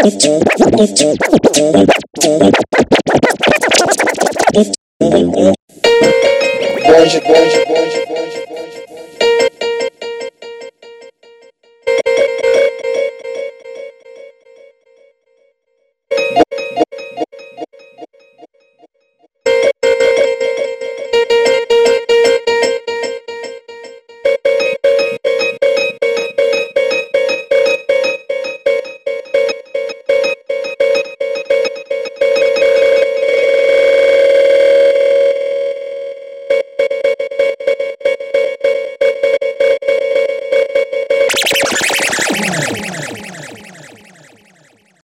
Bonde, bonde, bonde.